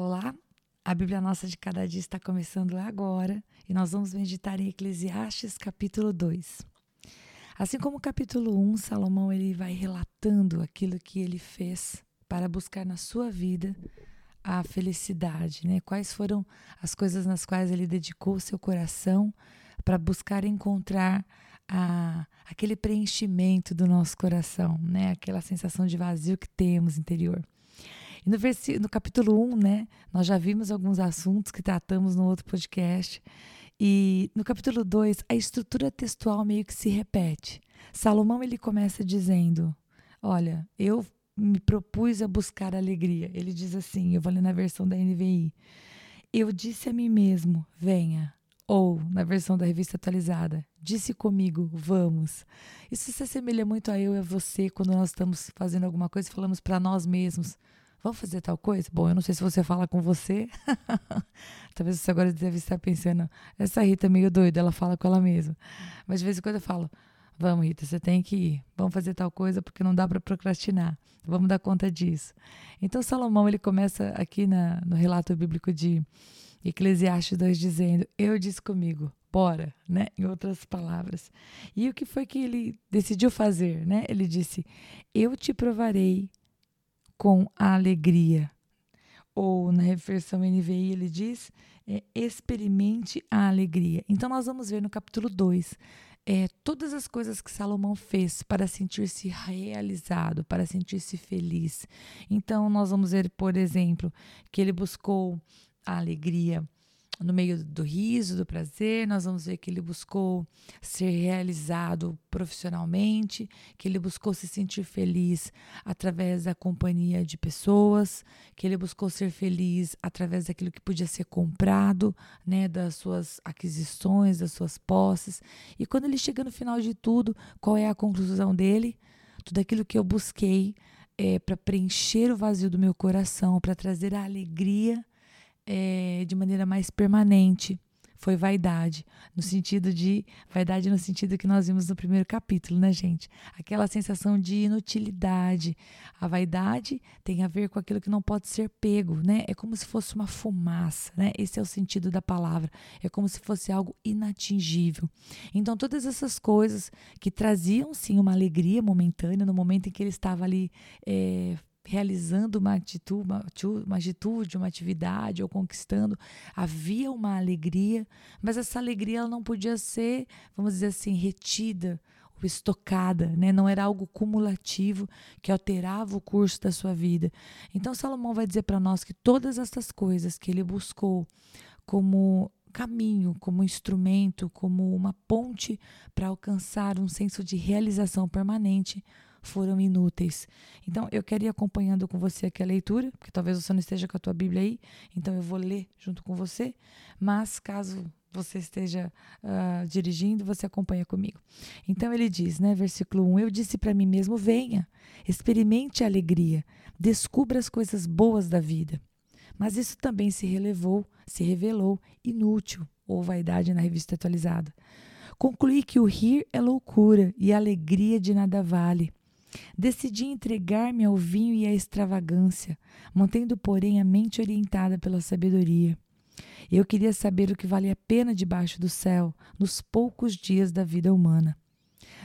Olá, a Bíblia Nossa de Cada Dia está começando agora e nós vamos meditar em Eclesiastes capítulo 2. Assim como o capítulo 1, Salomão ele vai relatando aquilo que ele fez para buscar na sua vida a felicidade, né? Quais foram as coisas nas quais ele dedicou seu coração para buscar encontrar a, aquele preenchimento do nosso coração, né? Aquela sensação de vazio que temos interior. E no, no capítulo 1, né, nós já vimos alguns assuntos que tratamos no outro podcast. E no capítulo 2, a estrutura textual meio que se repete. Salomão ele começa dizendo: Olha, eu me propus a buscar alegria. Ele diz assim: eu vou ler na versão da NVI. Eu disse a mim mesmo: venha. Ou, na versão da revista atualizada, disse comigo, vamos. Isso se assemelha muito a eu e a você quando nós estamos fazendo alguma coisa e falamos para nós mesmos: Vamos fazer tal coisa? Bom, eu não sei se você fala com você. Talvez você agora deve estar pensando, essa Rita é meio doida, ela fala com ela mesma. Mas de vez em quando eu falo, vamos Rita, você tem que ir. Vamos fazer tal coisa porque não dá para procrastinar. Vamos dar conta disso. Então Salomão, ele começa aqui na, no relato bíblico de Eclesiastes 2 dizendo, eu disse comigo, bora, né? Em outras palavras. E o que foi que ele decidiu fazer, né? Ele disse: "Eu te provarei com a alegria. Ou na versão NVI ele diz: é, experimente a alegria. Então nós vamos ver no capítulo 2 é, todas as coisas que Salomão fez para sentir-se realizado, para sentir-se feliz. Então nós vamos ver, por exemplo, que ele buscou a alegria no meio do riso, do prazer, nós vamos ver que ele buscou ser realizado profissionalmente, que ele buscou se sentir feliz através da companhia de pessoas, que ele buscou ser feliz através daquilo que podia ser comprado, né, das suas aquisições, das suas posses. E quando ele chega no final de tudo, qual é a conclusão dele? Tudo aquilo que eu busquei é, para preencher o vazio do meu coração, para trazer a alegria é, de maneira mais permanente foi vaidade, no sentido de vaidade no sentido que nós vimos no primeiro capítulo, né, gente? Aquela sensação de inutilidade. A vaidade tem a ver com aquilo que não pode ser pego, né? É como se fosse uma fumaça, né? Esse é o sentido da palavra. É como se fosse algo inatingível. Então, todas essas coisas que traziam sim uma alegria momentânea no momento em que ele estava ali é, realizando uma atitude, uma, uma atitude, uma atividade ou conquistando, havia uma alegria, mas essa alegria ela não podia ser, vamos dizer assim, retida ou estocada, né? não era algo cumulativo que alterava o curso da sua vida. Então Salomão vai dizer para nós que todas essas coisas que ele buscou como caminho, como instrumento, como uma ponte para alcançar um senso de realização permanente, foram inúteis. Então, eu quero ir acompanhando com você aqui a leitura, porque talvez você não esteja com a tua Bíblia aí, então eu vou ler junto com você, mas caso você esteja uh, dirigindo, você acompanha comigo. Então ele diz, né, versículo 1: Eu disse para mim mesmo: venha, experimente a alegria, descubra as coisas boas da vida. Mas isso também se relevou, se revelou inútil, ou vaidade na revista atualizada. Concluí que o rir é loucura e a alegria de nada vale. Decidi entregar-me ao vinho e à extravagância, mantendo, porém, a mente orientada pela sabedoria. Eu queria saber o que vale a pena debaixo do céu, nos poucos dias da vida humana.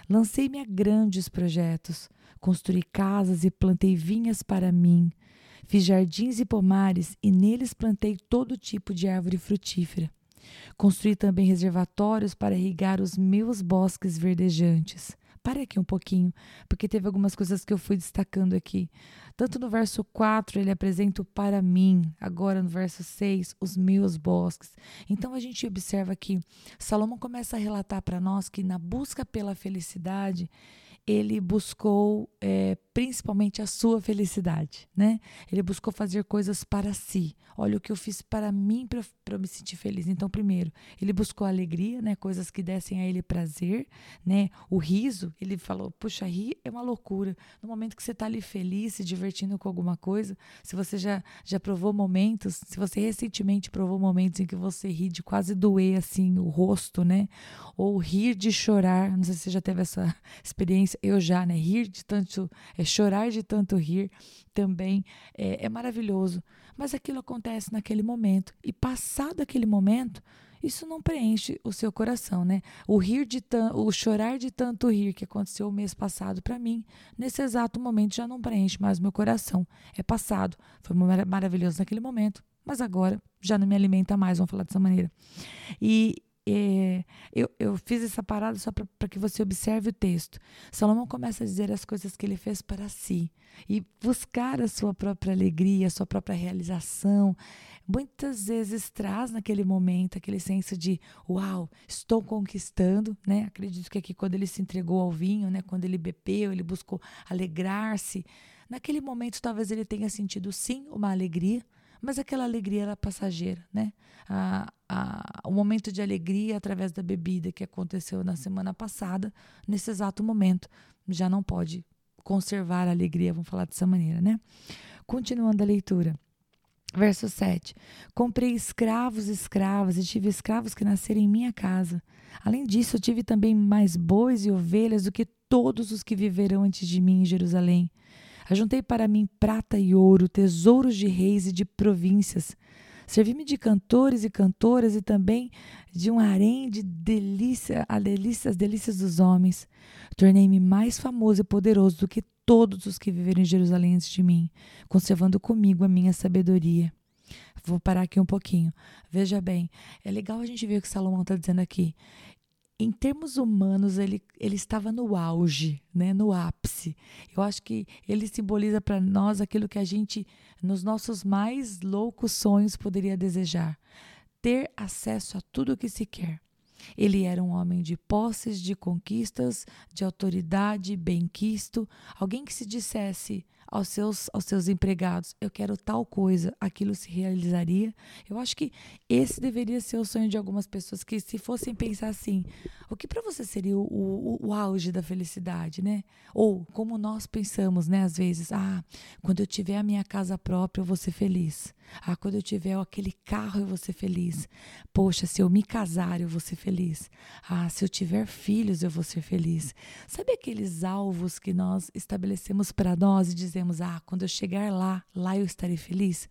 Lancei-me a grandes projetos, construí casas e plantei vinhas para mim. Fiz jardins e pomares e neles plantei todo tipo de árvore frutífera. Construí também reservatórios para irrigar os meus bosques verdejantes. Pare aqui um pouquinho, porque teve algumas coisas que eu fui destacando aqui. Tanto no verso 4, ele apresenta o para mim, agora no verso 6, os meus bosques. Então a gente observa que Salomão começa a relatar para nós que na busca pela felicidade, ele buscou é, principalmente a sua felicidade, né? Ele buscou fazer coisas para si. Olha o que eu fiz para mim para me sentir feliz. Então, primeiro, ele buscou alegria, né? Coisas que dessem a ele prazer, né? O riso, ele falou: puxa, rir é uma loucura. No momento que você está ali feliz, se divertindo com alguma coisa, se você já já provou momentos, se você recentemente provou momentos em que você ri de quase doer assim o rosto, né? Ou rir de chorar. Não sei se você já teve essa experiência. Eu já, né? Rir de tanto é, é, chorar de tanto rir também é, é maravilhoso. Mas aquilo acontece naquele momento. E passado aquele momento, isso não preenche o seu coração, né? O rir de o chorar de tanto rir que aconteceu o mês passado para mim, nesse exato momento já não preenche mais meu coração. É passado, foi maravilhoso naquele momento, mas agora já não me alimenta mais, vamos falar dessa maneira. E é, eu, eu fiz essa parada só para que você observe o texto. Salomão começa a dizer as coisas que ele fez para si e buscar a sua própria alegria, a sua própria realização. Muitas vezes traz naquele momento aquele senso de uau, estou conquistando, né? Acredito que aqui quando ele se entregou ao vinho, né? Quando ele bebeu, ele buscou alegrar-se. Naquele momento talvez ele tenha sentido sim uma alegria, mas aquela alegria era passageira, né? A, a, o momento de alegria através da bebida que aconteceu na semana passada, nesse exato momento, já não pode conservar a alegria, vamos falar dessa maneira, né? Continuando a leitura. Verso 7. Comprei escravos e escravas, e tive escravos que nasceram em minha casa. Além disso, tive também mais bois e ovelhas do que todos os que viverão antes de mim em Jerusalém. Ajuntei para mim prata e ouro, tesouros de reis e de províncias. Servi-me de cantores e cantoras e também de um harém de delícia, a delícia, as delícias dos homens. Tornei-me mais famoso e poderoso do que todos os que viveram em Jerusalém antes de mim, conservando comigo a minha sabedoria. Vou parar aqui um pouquinho. Veja bem, é legal a gente ver o que Salomão está dizendo aqui em termos humanos, ele, ele estava no auge, né, no ápice. Eu acho que ele simboliza para nós aquilo que a gente, nos nossos mais loucos sonhos, poderia desejar: ter acesso a tudo o que se quer. Ele era um homem de posses, de conquistas, de autoridade, bem-quisto, alguém que se dissesse: aos seus, aos seus empregados, eu quero tal coisa, aquilo se realizaria. Eu acho que esse deveria ser o sonho de algumas pessoas que, se fossem pensar assim, o que para você seria o, o, o, auge da felicidade, né? Ou como nós pensamos, né, às vezes, ah, quando eu tiver a minha casa própria, eu vou ser feliz. Ah, quando eu tiver aquele carro, eu vou ser feliz. Poxa, se eu me casar, eu vou ser feliz. Ah, se eu tiver filhos, eu vou ser feliz. Sabe aqueles alvos que nós estabelecemos para nós e dizemos Ah, quando eu chegar lá, lá eu estarei feliz.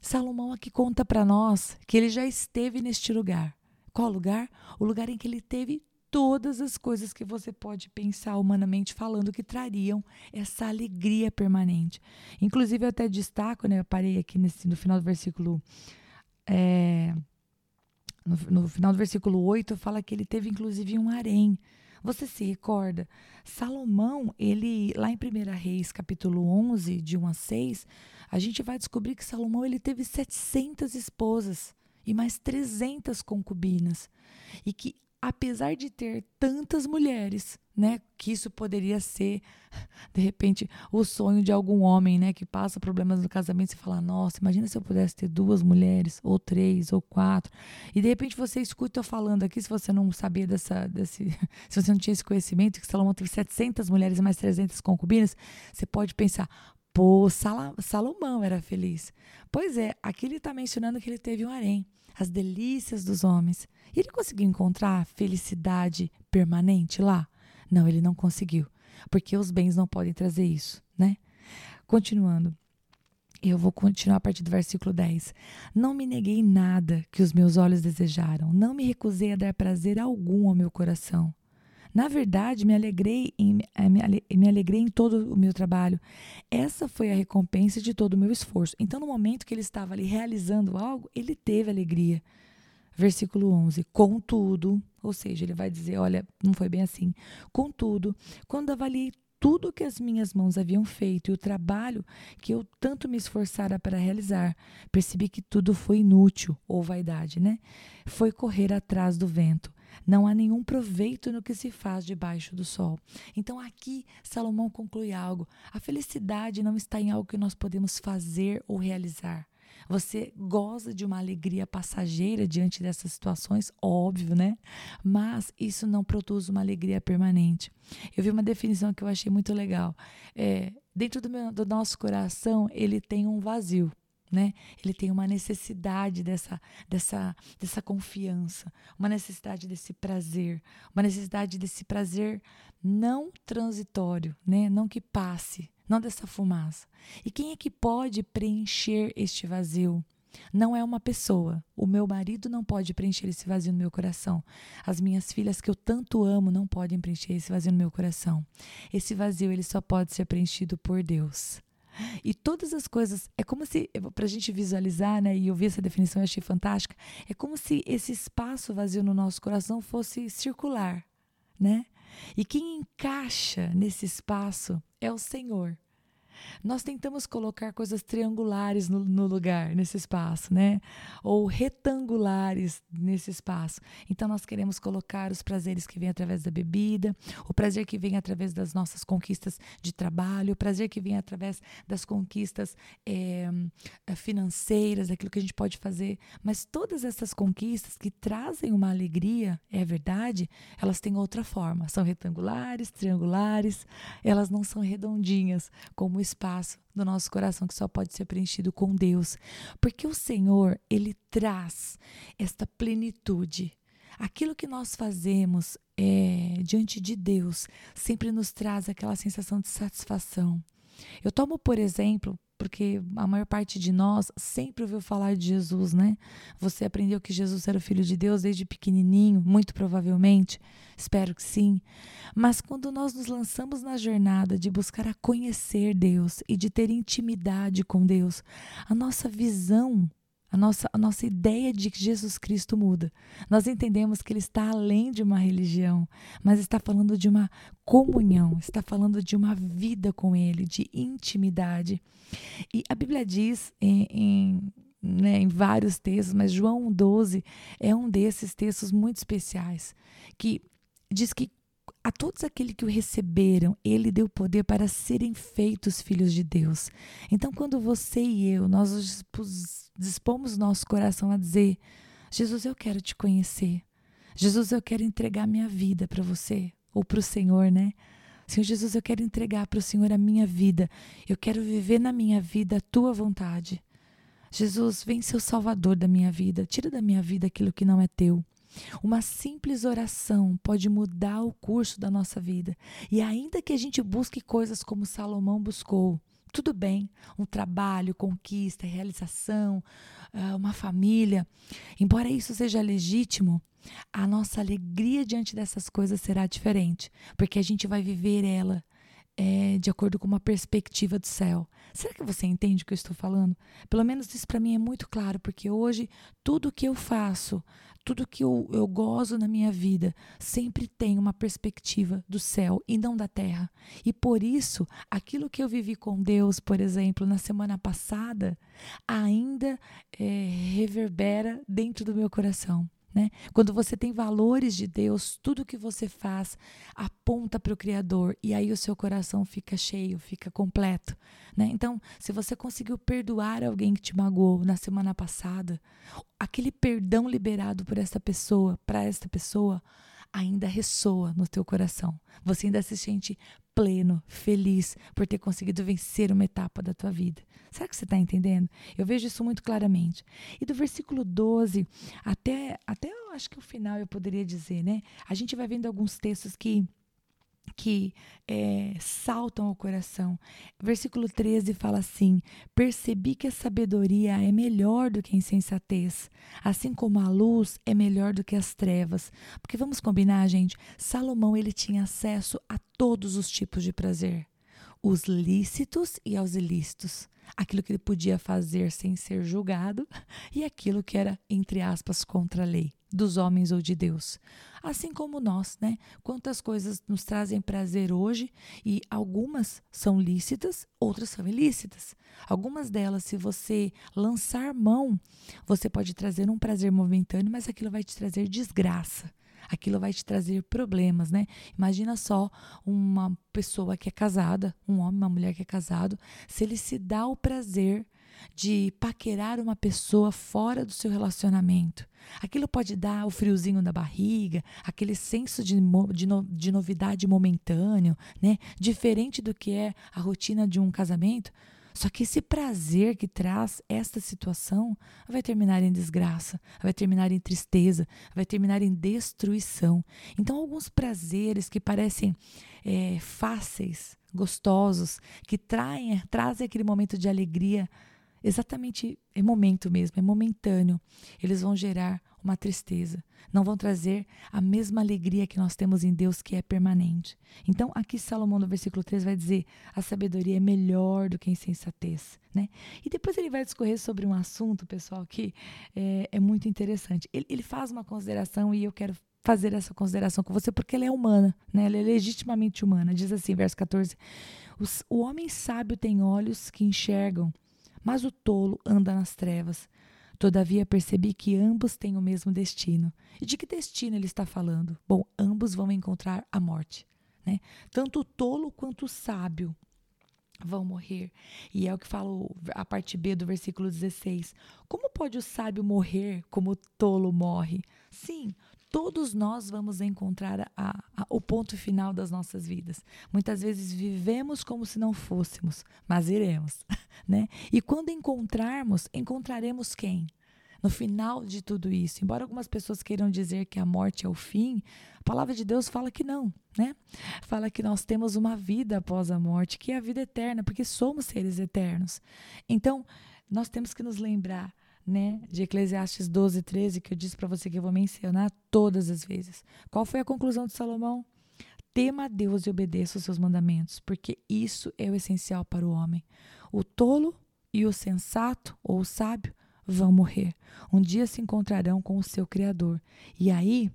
Salomão aqui conta para nós que ele já esteve neste lugar. Qual lugar? O lugar em que ele teve todas as coisas que você pode pensar humanamente falando que trariam essa alegria permanente. Inclusive, eu até destaco, né? Eu parei aqui nesse, no final do versículo. É, no, no, final do versículo 8, fala que ele teve inclusive um harém. Você se recorda? Salomão, ele lá em 1 Reis, capítulo 11, de 1 a 6, a gente vai descobrir que Salomão ele teve 700 esposas e mais 300 concubinas. E que apesar de ter tantas mulheres, né, que isso poderia ser de repente o sonho de algum homem, né, que passa problemas no casamento e fala: "Nossa, imagina se eu pudesse ter duas mulheres, ou três, ou quatro". E de repente você escuta eu falando aqui, se você não sabia dessa desse, se você não tinha esse conhecimento que Salomão teve 700 mulheres e mais 300 concubinas, você pode pensar: Pô, Salomão era feliz. Pois é, aqui ele está mencionando que ele teve um harém, as delícias dos homens. E ele conseguiu encontrar felicidade permanente lá? Não, ele não conseguiu, porque os bens não podem trazer isso, né? Continuando. Eu vou continuar a partir do versículo 10. Não me neguei nada que os meus olhos desejaram, não me recusei a dar prazer algum ao meu coração. Na verdade, me alegrei em, eh, me alegrei em todo o meu trabalho. Essa foi a recompensa de todo o meu esforço. Então, no momento que ele estava ali realizando algo, ele teve alegria versículo 11. Contudo, ou seja, ele vai dizer: olha, não foi bem assim. Contudo, quando avaliei tudo que as minhas mãos haviam feito e o trabalho que eu tanto me esforçara para realizar, percebi que tudo foi inútil, ou vaidade, né? Foi correr atrás do vento. Não há nenhum proveito no que se faz debaixo do sol. Então aqui Salomão conclui algo: a felicidade não está em algo que nós podemos fazer ou realizar. Você goza de uma alegria passageira diante dessas situações, óbvio, né? Mas isso não produz uma alegria permanente. Eu vi uma definição que eu achei muito legal. É, dentro do, meu, do nosso coração, ele tem um vazio. Né? Ele tem uma necessidade dessa, dessa, dessa confiança, uma necessidade desse prazer, uma necessidade desse prazer não transitório, né? Não que passe, não dessa fumaça. E quem é que pode preencher este vazio? Não é uma pessoa. O meu marido não pode preencher esse vazio no meu coração. As minhas filhas que eu tanto amo não podem preencher esse vazio no meu coração. Esse vazio ele só pode ser preenchido por Deus. E todas as coisas, é como se, para a gente visualizar, né, e eu vi essa definição e achei fantástica, é como se esse espaço vazio no nosso coração fosse circular, né? E quem encaixa nesse espaço é o Senhor. Nós tentamos colocar coisas triangulares no, no, lugar, nesse espaço, né? Ou retangulares nesse espaço. Então, nós queremos colocar os prazeres que vêm através da bebida, o prazer que vem através das nossas conquistas de trabalho, o prazer que vem através das conquistas é, financeiras, daquilo que a gente pode fazer. Mas todas essas conquistas que trazem uma alegria, é verdade, elas têm outra forma. São retangulares, triangulares, elas não são redondinhas, como espaço do nosso coração que só pode ser preenchido com Deus, porque o Senhor, ele traz esta plenitude. Aquilo que nós fazemos é, diante de Deus sempre nos traz aquela sensação de satisfação. Eu tomo, por exemplo, porque a maior parte de nós sempre ouviu falar de Jesus, né? Você aprendeu que Jesus era o Filho de Deus desde pequenininho, muito provavelmente, espero que sim. Mas quando nós nos lançamos na jornada de buscar a conhecer Deus e de ter intimidade com Deus, a nossa visão a nossa, a nossa ideia de que Jesus Cristo muda. Nós entendemos que ele está além de uma religião, mas está falando de uma comunhão, está falando de uma vida com ele, de intimidade. E a Bíblia diz em, em né, em vários textos, mas João 12 é um desses textos muito especiais, que diz que a todos aqueles que o receberam, ele deu poder para serem feitos filhos de Deus. Então, quando você e eu, nós dispomos nosso coração a dizer: Jesus, eu quero te conhecer. Jesus, eu quero entregar minha vida para você, ou para o Senhor, né? Senhor Jesus, eu quero entregar para o Senhor a minha vida. Eu quero viver na minha vida a tua vontade. Jesus, vem ser o salvador da minha vida. Tira da minha vida aquilo que não é teu. Uma simples oração pode mudar o curso da nossa vida. E ainda que a gente busque coisas como Salomão buscou, tudo bem, um trabalho, conquista, realização, ah, uma família, embora isso seja legítimo, a nossa alegria diante dessas coisas será diferente, porque a gente vai viver ela é, de acordo com uma perspectiva do céu. Será que você entende o que eu estou falando? Pelo menos isso para mim é muito claro, porque hoje tudo que eu faço, tudo que eu, eu gozo na minha vida sempre tem uma perspectiva do céu e não da terra. E por isso, aquilo que eu vivi com Deus, por exemplo, na semana passada, ainda é, reverbera dentro do meu coração. Né? Quando você tem valores de Deus, tudo que você faz aponta para o Criador e aí o seu coração fica cheio, fica completo. Né? Então, se você conseguiu perdoar alguém que te magoou na semana passada, aquele perdão liberado por essa pessoa, para esta pessoa, ainda ressoa no teu coração. Você ainda se sente pleno, feliz por ter conseguido vencer uma etapa da tua vida. Será que você está entendendo? Eu vejo isso muito claramente. E do versículo 12 até, até eu acho que o final eu poderia dizer, né? A gente vai vendo alguns textos que que é, saltam ao coração. Versículo 13 fala assim: Percebi que a sabedoria é melhor do que a insensatez, assim como a luz é melhor do que as trevas. Porque vamos combinar, gente? Salomão ele tinha acesso a todos os tipos de prazer, os lícitos e aos ilícitos. Aquilo que ele podia fazer sem ser julgado e aquilo que era, entre aspas, contra a lei dos homens ou de Deus. Assim como nós, né? Quantas coisas nos trazem prazer hoje e algumas são lícitas, outras são ilícitas. Algumas delas, se você lançar mão, você pode trazer um prazer momentâneo, mas aquilo vai te trazer desgraça. Aquilo vai te trazer problemas, né? Imagina só uma pessoa que é casada, um homem, uma mulher que é casado, se ele se dá o prazer de paquerar uma pessoa fora do seu relacionamento. Aquilo pode dar o friozinho na barriga, aquele senso de, de, no, de novidade momentâneo, né? diferente do que é a rotina de um casamento. Só que esse prazer que traz esta situação vai terminar em desgraça, vai terminar em tristeza, vai terminar em destruição. Então, alguns prazeres que parecem é, fáceis, gostosos, que traem, trazem aquele momento de alegria, exatamente é momento mesmo, é momentâneo. Eles vão gerar uma tristeza, não vão trazer a mesma alegria que nós temos em Deus, que é permanente. Então, aqui Salomão no versículo 3 vai dizer: a sabedoria é melhor do que a insensatez. Né? E depois ele vai discorrer sobre um assunto, pessoal, que é, é muito interessante. Ele, ele faz uma consideração e eu quero fazer essa consideração com você porque ela é humana, né? ela é legitimamente humana. Diz assim, verso 14: O homem sábio tem olhos que enxergam, mas o tolo anda nas trevas. Todavia percebi que ambos têm o mesmo destino. E de que destino ele está falando? Bom, ambos vão encontrar a morte. Né? Tanto o tolo quanto o sábio vão morrer. E é o que fala a parte B do versículo 16. Como pode o sábio morrer como o tolo morre? Sim, todos nós vamos encontrar a, a, o ponto final das nossas vidas. Muitas vezes vivemos como se não fôssemos, mas iremos, né? E quando encontrarmos, encontraremos quem? No final de tudo isso, embora algumas pessoas queiram dizer que a morte é o fim, a palavra de Deus fala que não, né? Fala que nós temos uma vida após a morte, que é a vida eterna, porque somos seres eternos. Então, nós temos que nos lembrar né, de Eclesiastes 12, 13, que eu disse para você que eu vou mencionar todas as vezes. Qual foi a conclusão de Salomão? Tema a Deus e obedeça os seus mandamentos, porque isso é o essencial para o homem. O tolo e o sensato ou o sábio vão morrer. Um dia se encontrarão com o seu Criador. E aí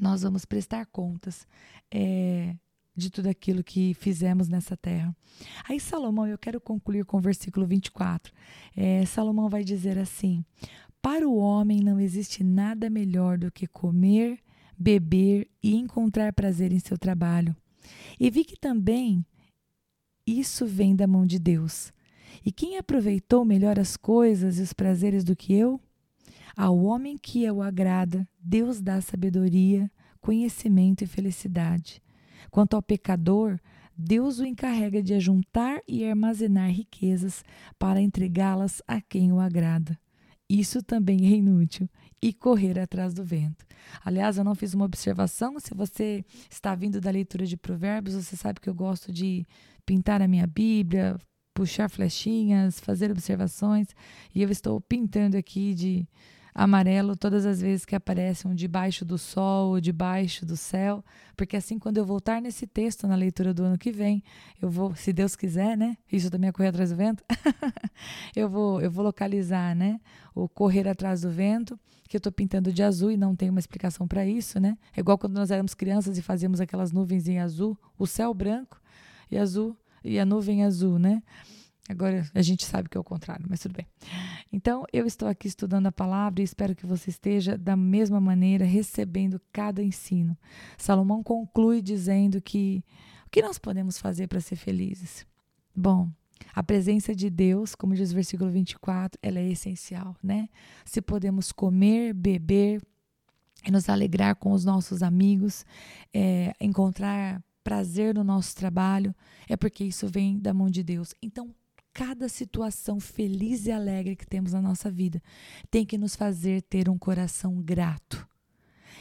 nós vamos prestar contas. É, de tudo aquilo que fizemos nessa terra. Aí, Salomão, eu quero concluir com o versículo 24. É, Salomão vai dizer assim: Para o homem não existe nada melhor do que comer, beber e encontrar prazer em seu trabalho. E vi que também isso vem da mão de Deus. E quem aproveitou melhor as coisas e os prazeres do que eu? Ao homem que o agrada, Deus dá sabedoria, conhecimento e felicidade. Quanto ao pecador, Deus o encarrega de ajuntar e armazenar riquezas para entregá-las a quem o agrada. Isso também é inútil e correr atrás do vento. Aliás, eu não fiz uma observação. Se você está vindo da leitura de Provérbios, você sabe que eu gosto de pintar a minha Bíblia, puxar flechinhas, fazer observações, e eu estou pintando aqui de amarelo todas as vezes que aparece um debaixo do sol, debaixo do céu, porque assim quando eu voltar nesse texto na leitura do ano que vem, eu vou, se Deus quiser, né? Isso também é correr atrás do vento. eu vou, eu vou localizar, né? O correr atrás do vento, que eu estou pintando de azul e não tem uma explicação para isso, né? É igual quando nós éramos crianças e fazíamos aquelas nuvens em azul, o céu branco e azul e a nuvem azul, né? Agora a gente sabe que é o contrário, mas tudo bem. Então, eu estou aqui estudando a palavra e espero que você esteja da mesma maneira recebendo cada ensino. Salomão conclui dizendo que o que nós podemos fazer para ser felizes? Bom, a presença de Deus, como diz o versículo 24, ela é essencial, né? Se podemos comer, beber, nos alegrar com os nossos amigos, é, encontrar prazer no nosso trabalho, é porque isso vem da mão de Deus. Então, cada situação feliz e alegre que temos na nossa vida tem que nos fazer ter um coração grato.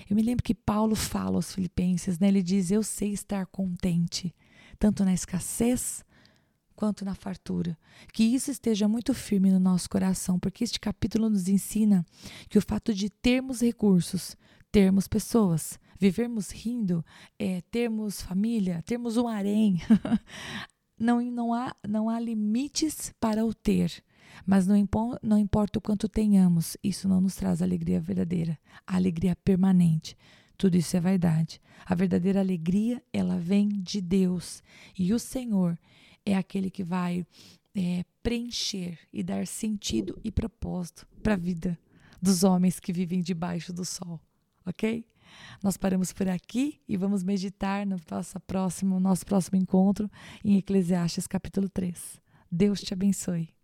Eu me lembro que Paulo fala aos Filipenses, né? ele diz: Eu sei estar contente, tanto na escassez quanto na fartura. Que isso esteja muito firme no nosso coração, porque este capítulo nos ensina que o fato de termos recursos, termos pessoas, vivermos rindo, é, termos família, termos um harém, não, não, há, não há limites para o ter. Mas não, impo, não importa o quanto tenhamos, isso não nos traz alegria verdadeira, a alegria permanente. Tudo isso é vaidade. A verdadeira alegria, ela vem de Deus. E o Senhor é aquele que vai é, preencher e dar sentido e propósito para a vida dos homens que vivem debaixo do sol. Ok? Nós paramos por aqui e vamos meditar no nosso próximo, nosso próximo encontro em Eclesiastes capítulo 3. Deus te abençoe.